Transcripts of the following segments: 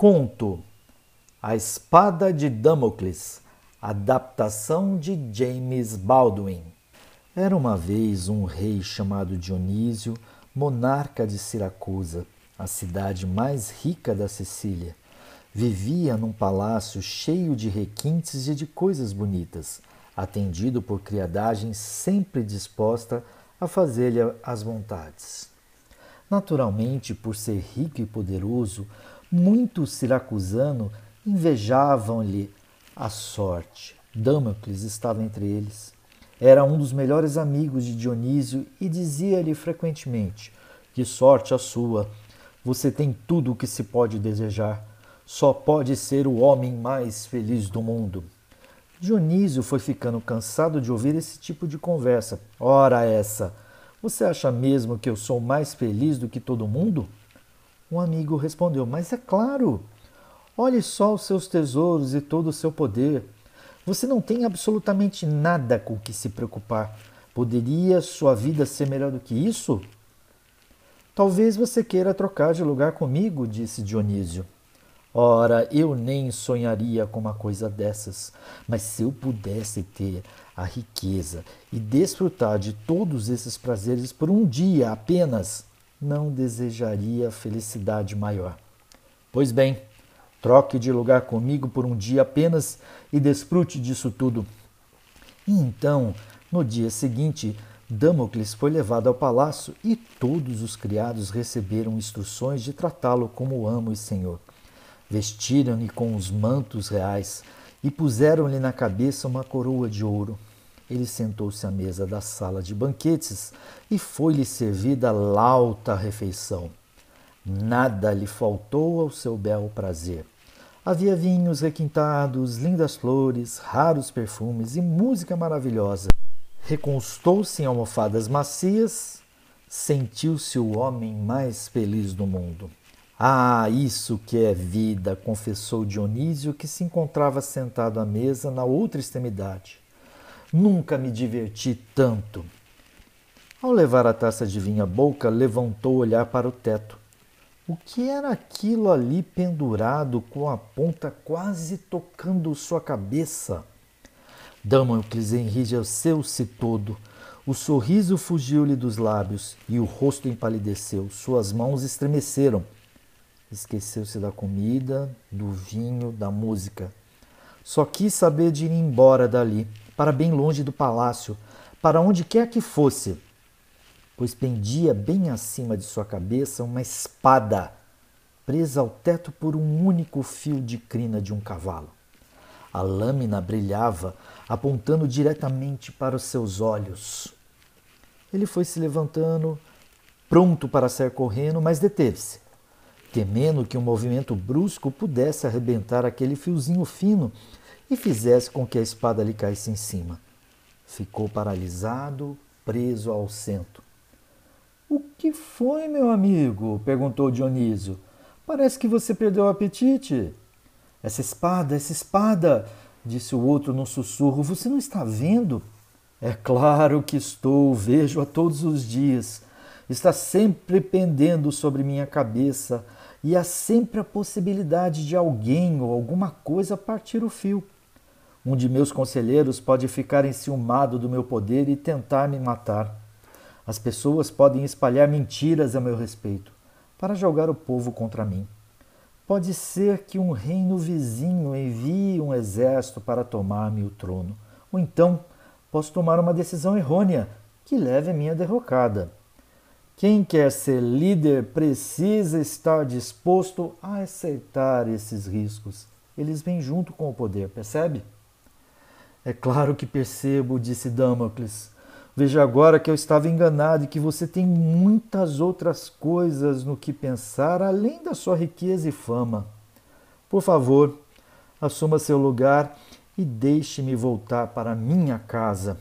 Conto A Espada de Damocles, adaptação de James Baldwin. Era uma vez um rei chamado Dionísio, monarca de Siracusa, a cidade mais rica da Sicília. Vivia num palácio cheio de requintes e de coisas bonitas, atendido por criadagem sempre disposta a fazer-lhe as vontades. Naturalmente, por ser rico e poderoso, muitos siracusanos invejavam-lhe a sorte. Damocles estava entre eles. Era um dos melhores amigos de Dionísio e dizia-lhe frequentemente: Que sorte a sua! Você tem tudo o que se pode desejar. Só pode ser o homem mais feliz do mundo. Dionísio foi ficando cansado de ouvir esse tipo de conversa. Ora, essa! Você acha mesmo que eu sou mais feliz do que todo mundo? Um amigo respondeu: Mas é claro. Olhe só os seus tesouros e todo o seu poder. Você não tem absolutamente nada com que se preocupar. Poderia sua vida ser melhor do que isso? Talvez você queira trocar de lugar comigo, disse Dionísio. Ora, eu nem sonharia com uma coisa dessas, mas se eu pudesse ter a riqueza e desfrutar de todos esses prazeres por um dia apenas, não desejaria felicidade maior. Pois bem, troque de lugar comigo por um dia apenas e desfrute disso tudo. E então, no dia seguinte, Damocles foi levado ao palácio e todos os criados receberam instruções de tratá-lo como amo e senhor. Vestiram-lhe com os mantos reais e puseram-lhe na cabeça uma coroa de ouro. Ele sentou-se à mesa da sala de banquetes e foi-lhe servida lauta refeição. Nada lhe faltou ao seu belo prazer. Havia vinhos requintados, lindas flores, raros perfumes e música maravilhosa. Reconstou-se em almofadas macias, sentiu-se o homem mais feliz do mundo. Ah, isso que é vida, confessou Dionísio, que se encontrava sentado à mesa na outra extremidade. Nunca me diverti tanto. Ao levar a taça de vinho à boca, levantou o olhar para o teto. O que era aquilo ali pendurado com a ponta quase tocando sua cabeça? Damocles enrijeceu-se todo. O sorriso fugiu-lhe dos lábios e o rosto empalideceu. Suas mãos estremeceram. Esqueceu-se da comida, do vinho, da música. Só quis saber de ir embora dali, para bem longe do palácio, para onde quer que fosse, pois pendia bem acima de sua cabeça uma espada, presa ao teto por um único fio de crina de um cavalo. A lâmina brilhava, apontando diretamente para os seus olhos. Ele foi se levantando, pronto para sair correndo, mas deteve-se temendo que um movimento brusco pudesse arrebentar aquele fiozinho fino e fizesse com que a espada lhe caísse em cima. Ficou paralisado, preso ao centro. O que foi, meu amigo? perguntou Dionísio. Parece que você perdeu o apetite. Essa espada, essa espada, disse o outro num sussurro. Você não está vendo? É claro que estou, vejo-a todos os dias. Está sempre pendendo sobre minha cabeça e há sempre a possibilidade de alguém ou alguma coisa partir o fio. Um de meus conselheiros pode ficar enciumado do meu poder e tentar me matar. As pessoas podem espalhar mentiras a meu respeito para jogar o povo contra mim. Pode ser que um reino vizinho envie um exército para tomar-me o trono, ou então posso tomar uma decisão errônea que leve a minha derrocada. Quem quer ser líder precisa estar disposto a aceitar esses riscos. Eles vêm junto com o poder, percebe? É claro que percebo, disse Damocles. Veja agora que eu estava enganado e que você tem muitas outras coisas no que pensar além da sua riqueza e fama. Por favor, assuma seu lugar e deixe-me voltar para minha casa.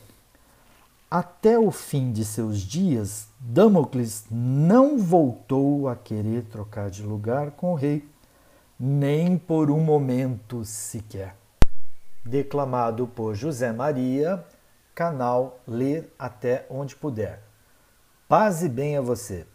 Até o fim de seus dias, Damocles não voltou a querer trocar de lugar com o rei, nem por um momento sequer. Declamado por José Maria, canal Ler Até Onde Puder. Paz e bem a você.